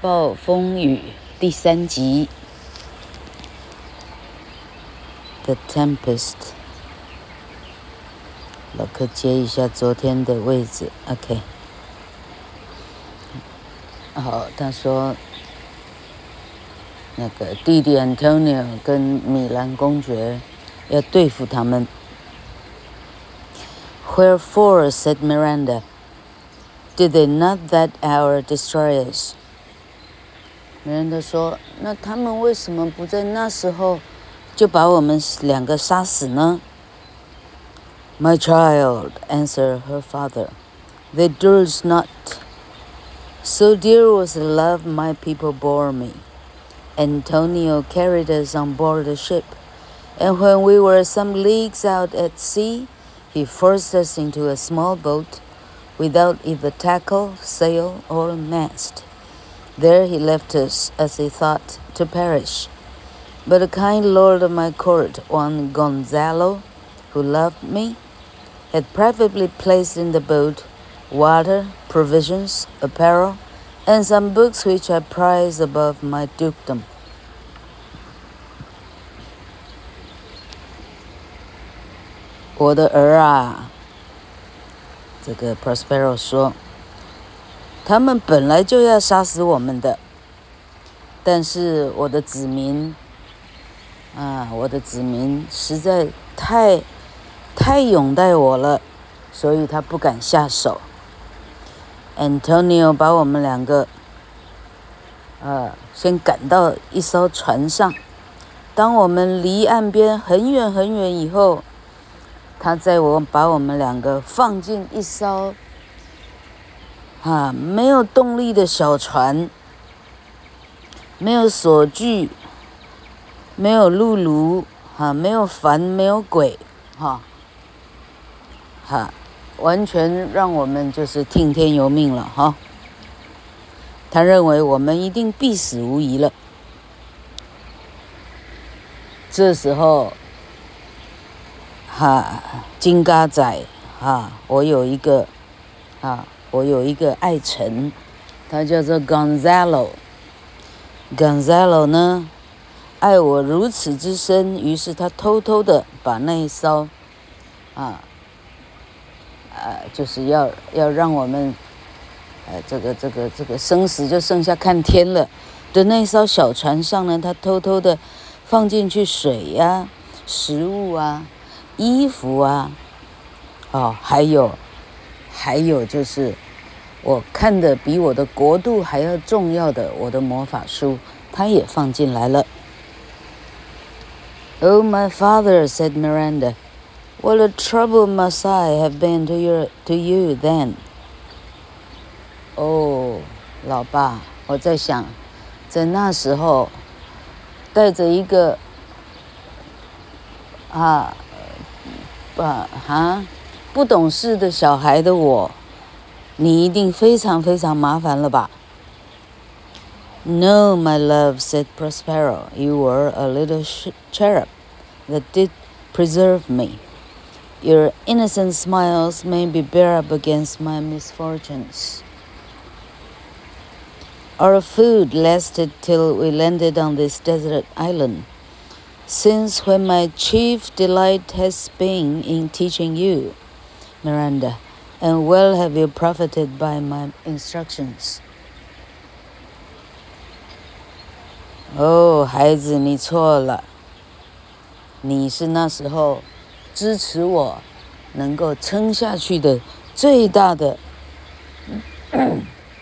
暴风雨第三集，《The Tempest》。老柯接一下昨天的位置，OK。好，他说，那个弟弟 Antonio 跟米兰公爵要对付他们。Wherefore said Miranda, Did they not that hour destroy us? 米兰达说：“那他们为什么不在那时候就把我们两个杀死呢？” My child, answered her father, they durst not. So dear was the love my people bore me. Antonio carried us on board the ship, and when we were some leagues out at sea, he forced us into a small boat, without either tackle, sail, or mast. There he left us, as he thought, to perish. But a kind lord of my court, one Gonzalo, who loved me, had privately placed in the boat water, provisions, apparel, and some books which I prized above my dukedom. Prospero 说。他们本来就要杀死我们的，但是我的子民，啊，我的子民实在太太拥戴我了，所以他不敢下手。Antonio 把我们两个，呃，先赶到一艘船上，当我们离岸边很远很远以后，他在我把我们两个放进一艘。啊，没有动力的小船，没有索具，没有辘轤，哈，没有帆，没有轨，哈，哈，完全让我们就是听天由命了，哈。他认为我们一定必死无疑了。这时候，哈，金嘎仔，哈，我有一个，啊。我有一个爱臣，他叫做 Gonzalo。Gonzalo 呢，爱我如此之深，于是他偷偷的把那一艘，啊，啊，就是要要让我们，呃，这个这个这个生死就剩下看天了的那艘小船上呢，他偷偷的放进去水呀、食物啊、衣服啊，哦，还有。还有就是，我看的比我的国度还要重要的我的魔法书，他也放进来了。Oh, my father," said Miranda, "what a trouble must I have been to you, to you then?" 哦，老爸，我在想，在那时候，带着一个啊，把哈。不懂事的小孩的我，你一定非常非常麻烦了吧？No, my love," said Prospero, "you were a little cherub that did preserve me. Your innocent smiles made me bear up against my misfortunes. Our food lasted till we landed on this desert island. Since when my chief delight has been in teaching you." Miranda, and well have you profited by my instructions. 哦，孩子，你错了。你是那时候支持我能够撑下去的最大的、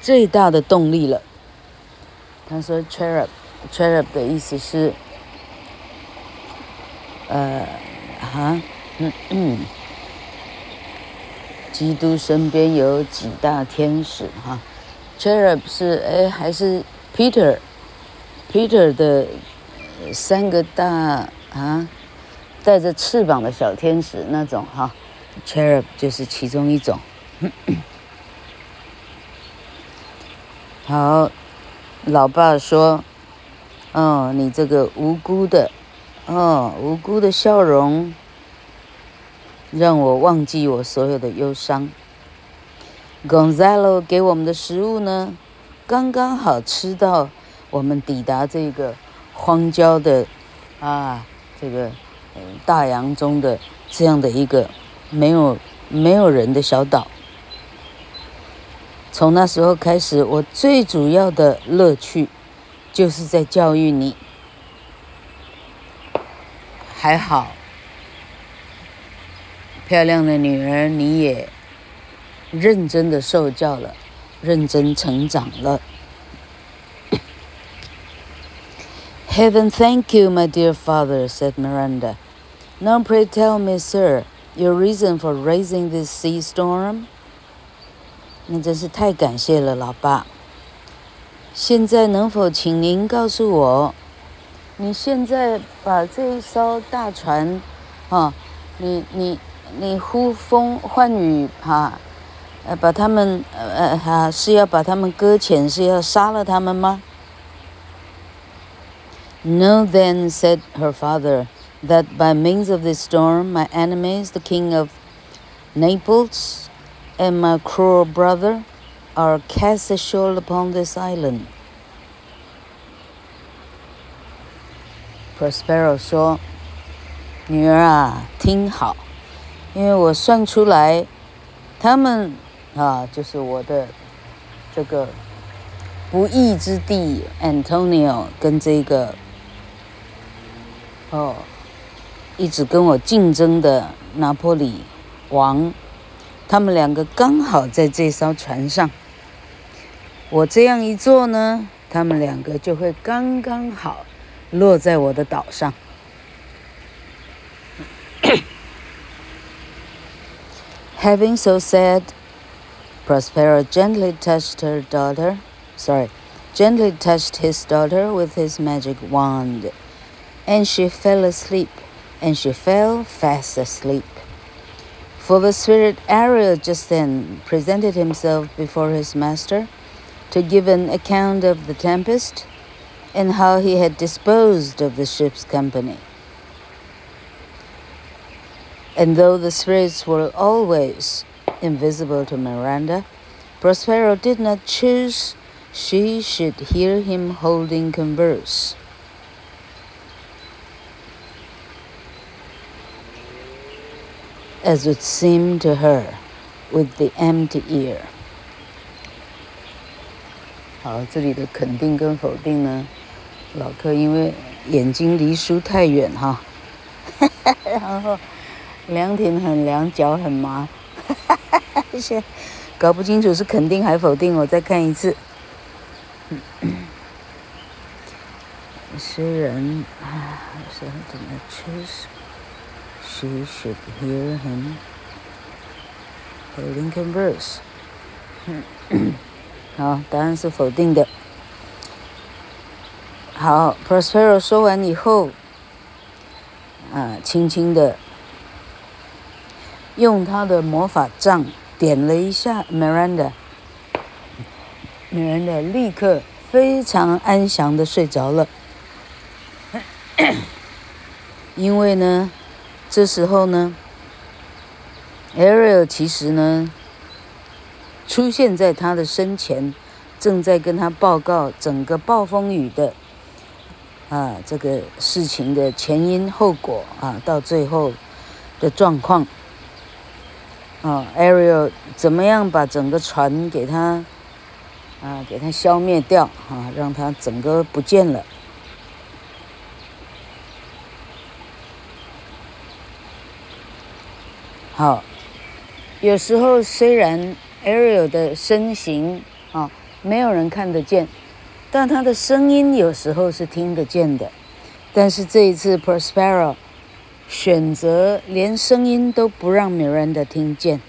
最大的动力了。他说 “cherub”，“cherub” 的意思是，呃，哈，嗯嗯。 基督身边有几大天使哈，Cherub 是哎还是 Peter，Peter 的三个大啊带着翅膀的小天使那种哈，Cherub 就是其中一种。好，老爸说，哦，你这个无辜的，哦，无辜的笑容。让我忘记我所有的忧伤。Gonzalo 给我们的食物呢，刚刚好吃到我们抵达这个荒郊的啊，这个大洋中的这样的一个没有没有人的小岛。从那时候开始，我最主要的乐趣就是在教育你。还好，漂亮的女儿，你也认真的受教了，认真成长了。Heaven thank you, my dear father," said Miranda. "Now pray tell me, sir, your reason for raising this sea storm?" 那真是太感谢了，老爸。现在能否请您告诉我，你现在把这一艘大船，啊，你你你呼风唤雨哈，呃，把他们呃哈是要把他们搁浅，是要杀了他们吗？No, then said her father, that by means of this storm, my enemies, the king of Naples. And my cruel brother are cast ashore upon this island. Prospero 说：“女儿啊，听好， 因为我算出来，他们啊，就是我的这个不义之地，Antonio 跟这个哦，一直跟我竞争的拿破里王。”他们两个刚好在这艘船上，我这样一做呢，他们两个就会刚刚好落在我的岛上。Having so said, Prospero gently touched her daughter, sorry, gently touched his daughter with his magic wand, and she fell asleep, and she fell fast asleep. For the spirit Ariel just then presented himself before his master to give an account of the tempest and how he had disposed of the ship's company. And though the spirits were always invisible to Miranda, Prospero did not choose she should hear him holding converse. As it seemed to her, with the empty ear。好，这里的肯定跟否定呢，老柯因为眼睛离书太远哈，然后 凉亭很凉，脚很麻，先搞不清楚是肯定还否定，我再看一次。虽然啊，是怎么去？She should hear him holding converse。好，答案是否定的。好，Prospero 说完以后，啊，轻轻的用他的魔法杖点了一下 Miranda，Miranda 立刻非常安详的睡着了，因为呢。这时候呢，Ariel 其实呢出现在他的身前，正在跟他报告整个暴风雨的啊这个事情的前因后果啊，到最后的状况啊，Ariel 怎么样把整个船给他啊给他消灭掉啊，让他整个不见了。好，有时候虽然 Ariel 的身形啊没有人看得见，但他的声音有时候是听得见的。但是这一次 Prospero 选择连声音都不让 Miranda 听见，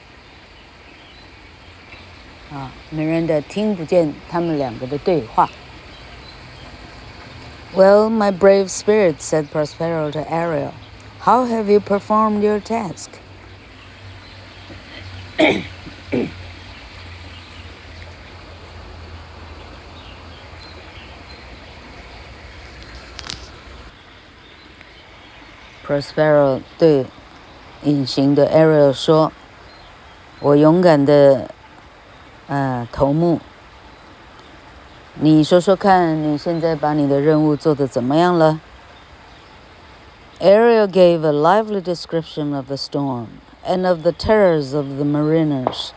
啊，Miranda 听不见他们两个的对话。Well, my brave spirit said Prospero to Ariel, how have you performed your task? Prospero 对隐形的 Ariel 说：“我勇敢的，呃，头目， 你说说看，你现在把你的任务做得怎么样了？Ariel gave a lively description of the storm and of the terrors of the mariners,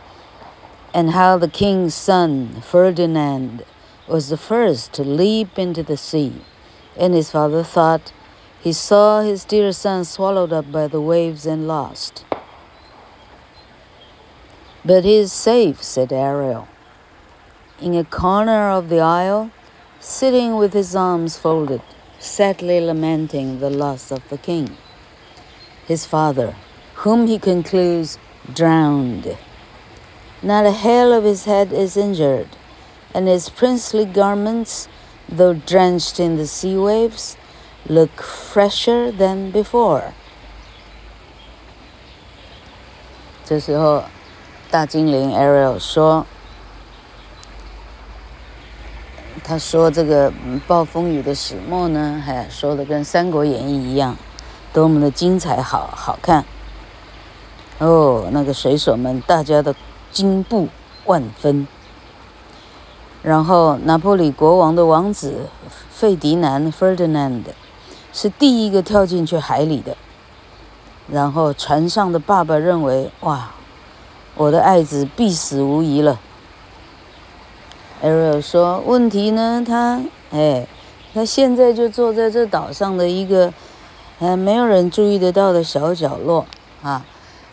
and how the king's son, Ferdinand, was the first to leap into the sea, and his father thought he saw his dear son swallowed up by the waves and lost. But he is safe, said Ariel in a corner of the aisle, sitting with his arms folded, sadly lamenting the loss of the king, his father, whom he concludes drowned. Not a hair of his head is injured, and his princely garments, though drenched in the sea waves, look fresher than before. 这时候，大精灵 Ariel 说。他说：“这个暴风雨的始末呢，还说的跟《三国演义》一样，多么的精彩好好看。哦，那个水手们大家的惊怖万分。然后，拿破里国王的王子费迪南 （Ferdinand） 是第一个跳进去海里的。然后，船上的爸爸认为：哇，我的爱子必死无疑了。” Ariel 说：“问题呢？他，哎，他现在就坐在这岛上的一个，呃，没有人注意得到的小角落，啊，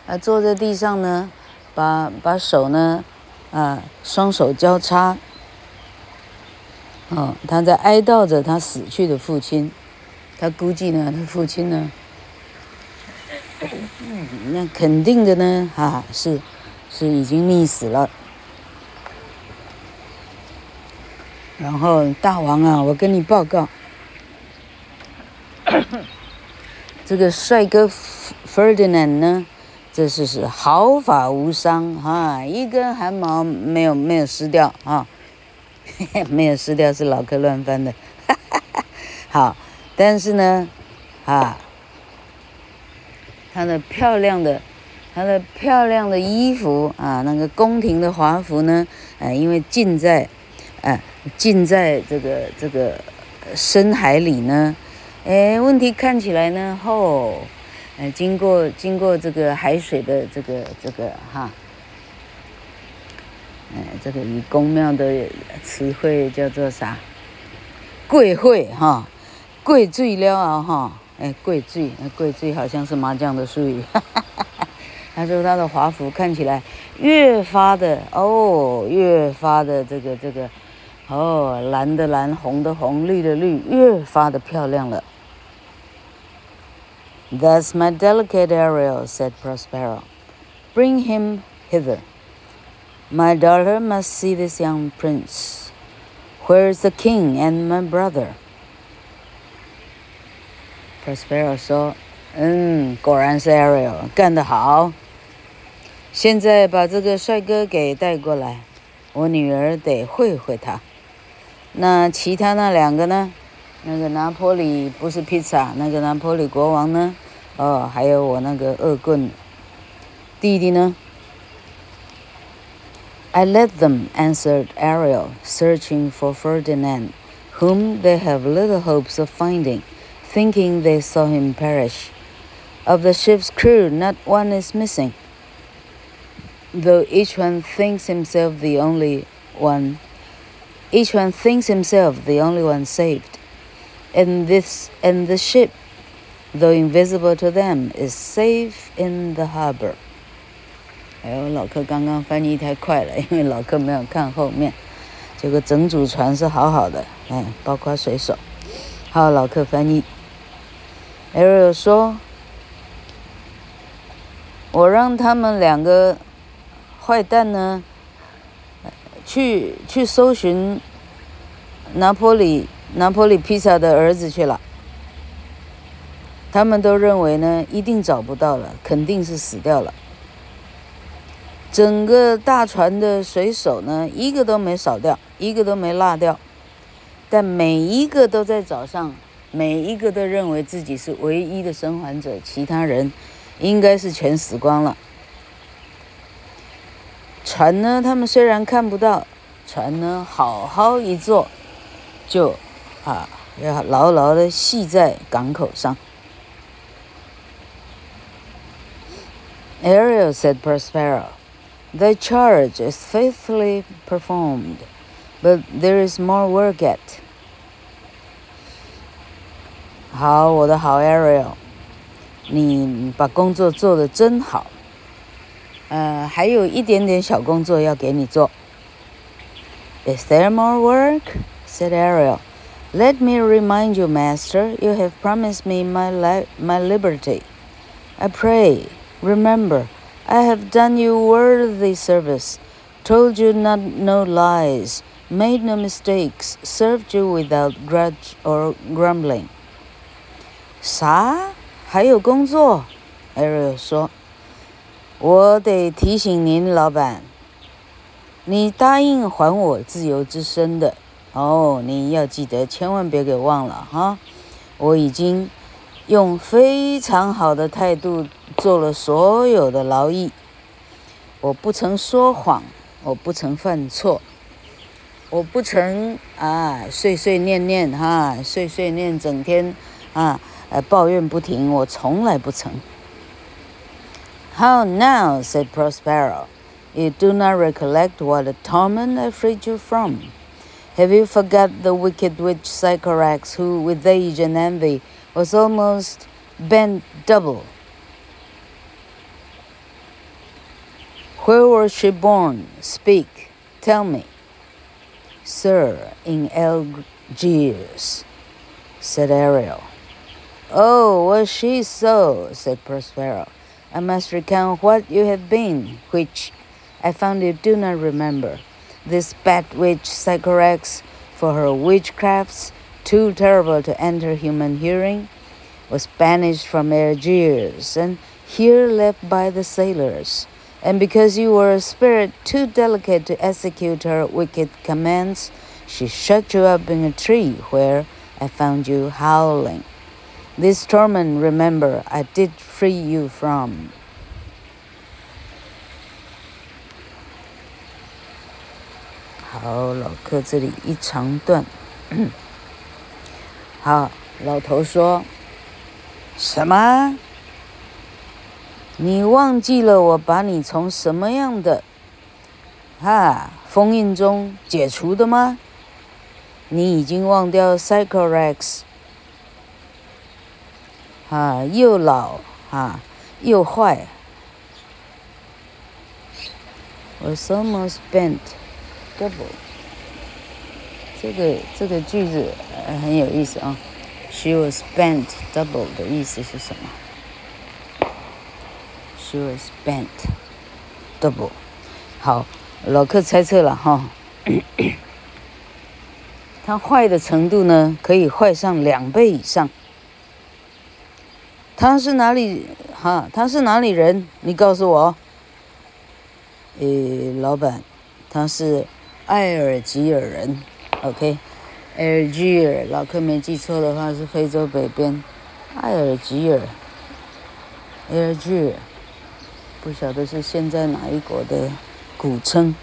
啊，坐在地上呢，把把手呢，啊，双手交叉，哦，他在哀悼着他死去的父亲，他估计呢，他父亲呢，那肯定的呢，啊，是，是已经溺死了。”然后大王啊，我跟你报告，这个帅哥 Ferdinand 呢，这是是毫发无伤哈，一根汗毛没有没有湿掉啊，没有湿 掉是老客乱翻的，哈哈哈，好，但是呢，啊，他的漂亮的，他的漂亮的衣服啊，那个宫廷的华服呢，呃，因为浸在。哎，浸在这个这个深海里呢，哎，问题看起来呢，哦，哎，经过经过这个海水的这个这个哈，哎，这个以宫庙的词汇叫做啥？贵会哈，贵最了啊哈，哎，贵最，贵最好像是麻将的术语。哈哈哈，他说他的华服看起来越发的哦，越发的这个这个。哦，蓝的蓝，红的红，绿的绿，越发的漂亮了。That's my delicate Ariel, said Prospero. Bring him hither. My daughter must see this young prince. Where is the king and my brother? Prospero 说：“嗯，果然是 Ariel，干得好。现在把这个帅哥给带过来，我女儿得会会他。”那其他那两个呢？那个拿坡里不是披萨，那个拿坡里国王呢？哦，还有我那个恶棍弟弟呢？I let them, answered Ariel, searching for Ferdinand, whom they have little hopes of finding, thinking they saw him perish. Of the ship's crew, not one is missing, though each one thinks himself the only one each one thinks himself the only one saved. And this and the ship, though invisible to them, is safe in the harbor. 哎呦，老客刚刚翻译太快了，因为老客没有看后面。这个整组船是好好的，哎，包括水手。好，老客翻译。 Ariel 说：“我让他们两个坏蛋呢。”去去搜寻拿坡里拿坡里披萨的儿子去了。他们都认为呢，一定找不到了，肯定是死掉了。整个大船的水手呢，一个都没少掉，一个都没落掉，但每一个都在早上，每一个都认为自己是唯一的生还者，其他人应该是全死光了。船呢？他们虽然看不到，船呢好好一坐，就啊要牢牢的系在港口上。Ariel said, Prospero, "The charge is faithfully performed, but there is more work yet. 好，我的好 Ariel，你把工作做得真好。呃，还有一点点小工作要给你做。Is there more work? said Ariel. Let me remind you, master, you have promised me my li my liberty. I pray. Remember, I have done you worthy service, told you not no lies, made no mistakes, served you without grudge or grumbling. 啥？还有工作？Ariel 说：“我得提醒您，老板，你答应还我自由之身的哦，你要记得，千万别给忘了哈。我已经。”用非常好的态度做了所有的劳役，我不曾说谎，我不曾犯错，我不曾啊碎碎念念哈，碎碎念整天啊 呃抱怨不停，我从来不曾。How now, said Prospero, you do not recollect what a torment I freed you from? Have you forgot the wicked witch Sycorax, who with age and envy was almost bent double. Where was she born? Speak, tell me. Sir, in Algiers, said Ariel. Oh, was she so? said Prospero. I must recount what you have been, which I found you do not remember. This bad witch Sycorax, for her witchcrafts, too terrible to enter human hearing, was banished from Algiers and here left by the sailors. And because you were a spirit too delicate to execute her wicked commands, she shut you up in a tree where I found you howling. This torment, remember, I did free you from. 好，老客这里一长段。好，老头说：“什么？你忘记了我把你从什么样的哈封印中解除的吗？你已经忘掉 Sycorax 啊，又老啊，又坏。Was almost bent double。”这个这个句子很有意思啊。She was bent double 的意思是什么？She was bent double。好，老客猜测了哈。它坏的程度呢，可以坏上两倍以上。他是哪里？哈，他是哪里人？你告诉我。诶，老板，他是埃尔吉尔人。OK，埃尔吉尔，老客没记错的话是非洲北边，埃尔吉尔，埃尔吉尔，不晓得是现在哪一国的古称。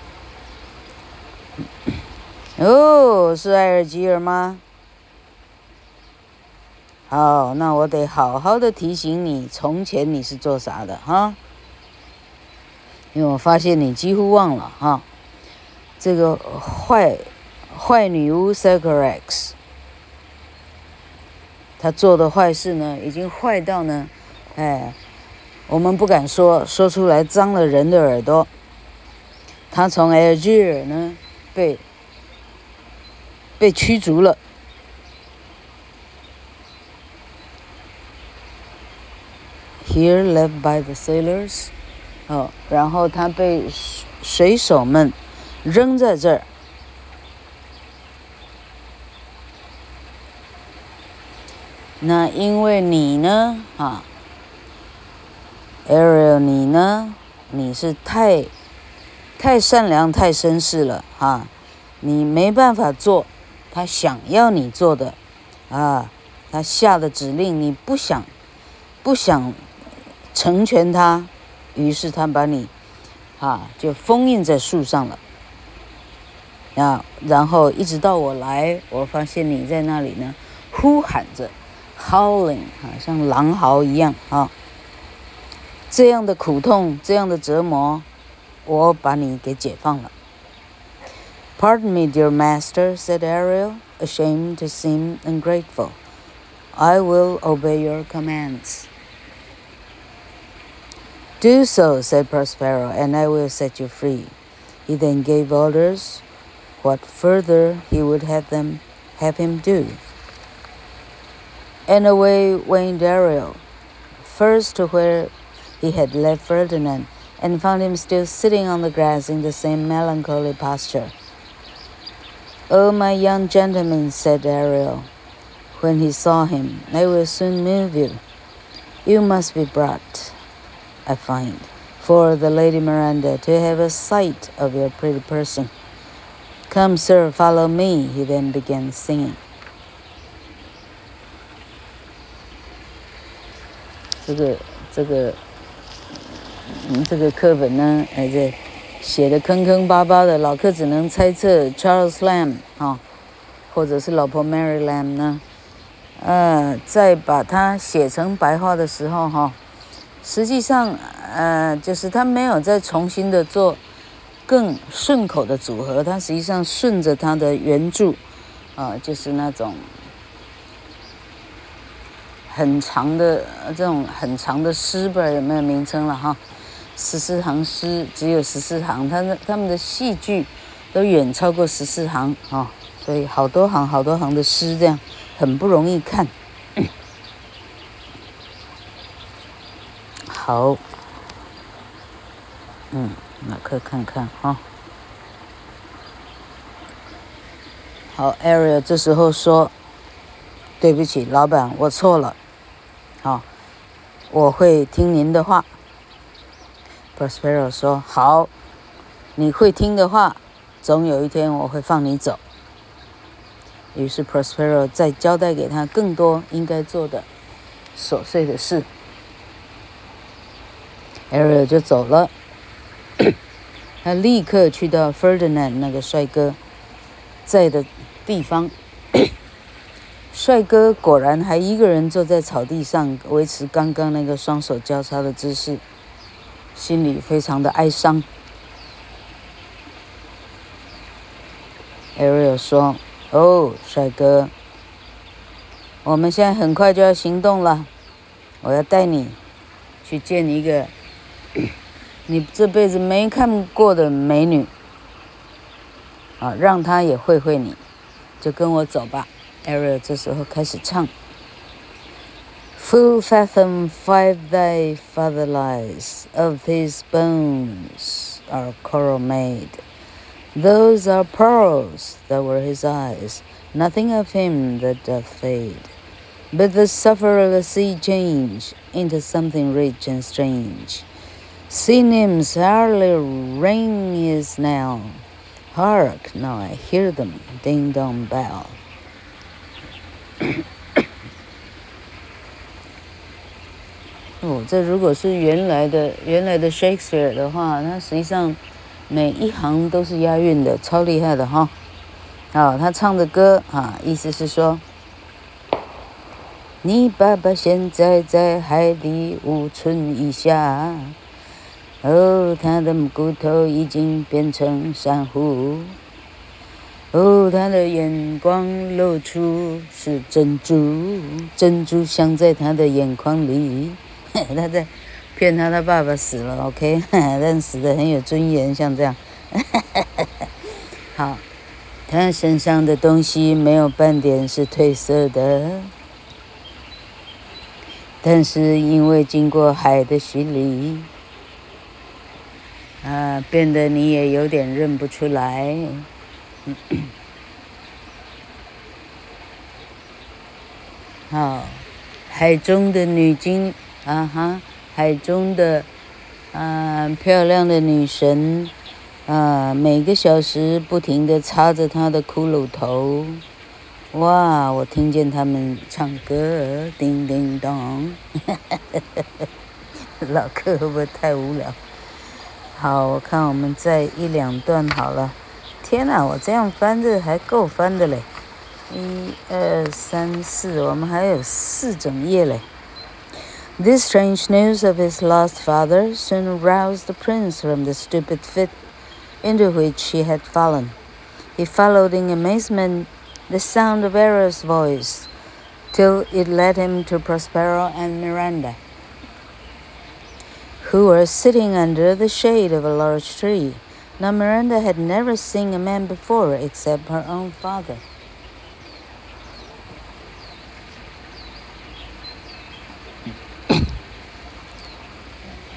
哦，是埃尔吉尔吗？好，那我得好好的提醒你，从前你是做啥的哈？因为我发现你几乎忘了哈，这个坏。坏女巫 Sycorax，她做的坏事呢，已经坏到呢，哎，我们不敢说，说出来脏了人的耳朵。她从 Alger 呢，被被驱逐了。Here left by the sailors，哦，然后他被水手们扔在这儿。那因为你呢，啊，Ariel，你呢，你是太太善良、太绅士了，啊，你没办法做他想要你做的，啊，他下的指令你不想不想成全他，于是他把你，啊，就封印在树上了。啊，然后一直到我来，我发现你在那里呢，呼喊着，howling 啊，像狼嚎一样啊，这样的苦痛，这样的折磨，我把你给解放了。Pardon me, dear master," said Ariel, ashamed to seem ungrateful. "I will obey your commands." "Do so," said Prospero, "and I will set you free." He then gave orders what further he would have them have him do. And away went Ariel, first to where he had left Ferdinand, and found him still sitting on the grass in the same melancholy posture. Oh, my young gentleman, said Ariel, when he saw him, I will soon move you. You must be brought, I find, for the Lady Miranda to have a sight of your pretty person. Come, sir, follow me, he then began singing. 这个这个嗯，这个课本呢，还在。写的坑坑巴巴的，老客只能猜测 Charles Lamb 啊，或者是老婆 Mary Lamb 呢，呃，在把它写成白话的时候哈， 实际上呃，就是他没有再重新的做更顺口的组合，他实际上顺着他的原著啊，就是那种很长的这种很长的诗，不知道有没有名称了哈。十四行诗只有十四行，他的他们的戏剧都远超过十四行啊、所以好多行好多行的诗这样很不容易看。好，嗯，马克看看哈、好，Ariel 这时候说：“对不起，老板，我错了。好、我会听您的话。” Prospero 说：“好，你会听的话，总有一天我会放你走。”于是 Prospero 再交代给他更多应该做的琐碎的事。Ariel 就走了，他立刻去到 Ferdinand 那个帅哥在的地方。帅哥果然还一个人坐在草地上，维持刚刚那个双手交叉的姿势。心里非常的哀伤。Ariel 说：“哦，帅哥，我们现在很快就要行动了，我要带你去见一个 你这辈子没看过的美女，啊，让她也会会你，就跟我走吧。”Ariel 这时候开始唱。Full fathom five thy father lies, of his bones are coral made. Those are pearls that were his eyes, nothing of him that doth fade. But the sufferer the sea change into something rich and strange. Sea nymphs hardly ring is now. Hark, now I hear them ding dong bell. 哦，这如果是原来的原来的 Shakespeare 的话，那实际上每一行都是押韵的，超厉害的哈。好，他唱的歌啊，意思是说，你爸爸现在在海底五寸以下，哦，他的骨头已经变成珊瑚，哦，他的眼光露出是珍珠，珍珠镶在他的眼眶里。他在骗他，他爸爸死了，OK，但死的很有尊严，像这样。好，他身上的东西没有半点是褪色的，但是因为经过海的洗礼，啊，变得你也有点认不出来。好，海中的女精。啊哈，海中的啊漂亮的女神啊，每个小时不停地擦着她的骷髅头。哇，我听见他们唱歌，叮叮当。老客会不会太无聊？好，我看我们再一两段好了。 天哪，我这样翻的还够翻的嘞！一二三四，我们还有四整页嘞。This strange news of his lost father soon roused the prince from the stupid fit into which he had fallen. He followed in amazement the sound of Ariel's voice till it led him to Prospero and Miranda, who were sitting under the shade of a large tree. Now Miranda had never seen a man before except her own father.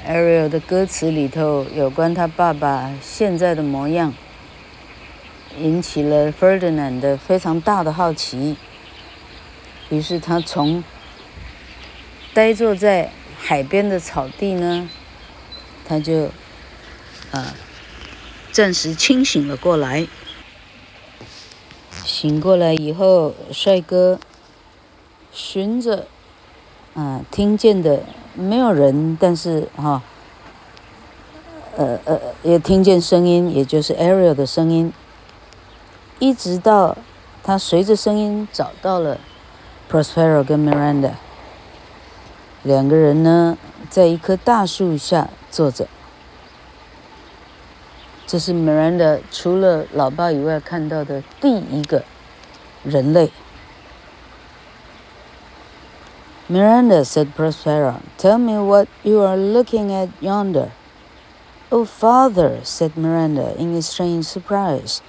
Ariel 的歌词里头有关他爸爸现在的模样，引起了 Ferdinand 的非常大的好奇。于是他从呆坐在海边的草地呢， 他就啊暂时清醒了过来。醒过来以后，帅哥循着啊听见的。没有人，但是哈、呃呃，也听见声音，也就是 Ariel 的声音，一直到他随着声音找到了 Prospero 跟 Miranda，两个人呢，在一棵大树下坐着。这是 Miranda 除了老爸以外看到的第一个人类。Miranda, said Prospero, tell me what you are looking at yonder. Oh, father, said Miranda in strange surprise,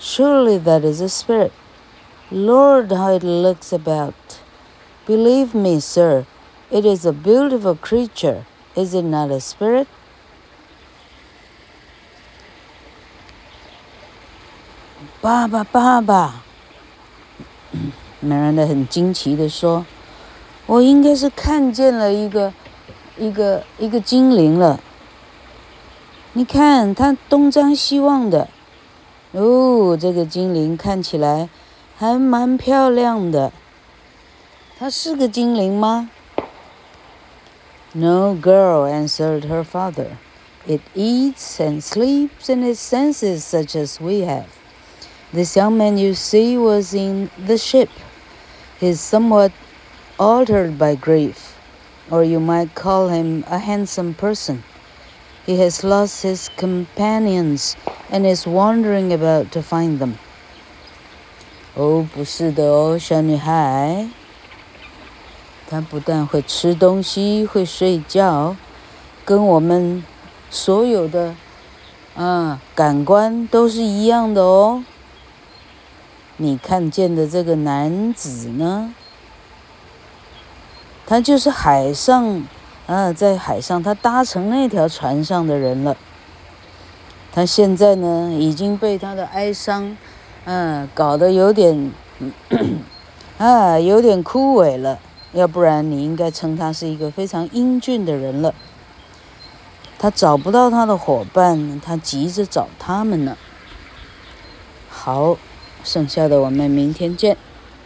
surely that is a spirit. Lord, how it looks about. Believe me, sir, it is a beautiful creature. Is it not a spirit? 爸爸，爸爸，Miranda 很惊奇地说。我应该是看见了一个，一个一个精灵了。你看，它东张西望的。哦，这个精灵看起来还蛮漂亮的。它是个精灵吗 ？No, girl, answered her father. It eats and sleeps and has senses such as we have. This young man you see was in the ship. He's somewhat altered by grief, or you might call him a handsome person. He has lost his companions and is wandering about to find them. 哦，不是的哦，小女孩。 她不但会吃东西，会睡觉，跟我们所有的啊感官都是一样的哦。你看见的这个男子呢？他就是海上，啊，在海上，他搭乘那条船上的人了。他现在呢，已经被他的哀伤，嗯、搞得有点，啊，有点枯萎了。要不然，你应该称他是一个非常英俊的人了。他找不到他的伙伴，他急着找他们呢。好，剩下的我们明天见。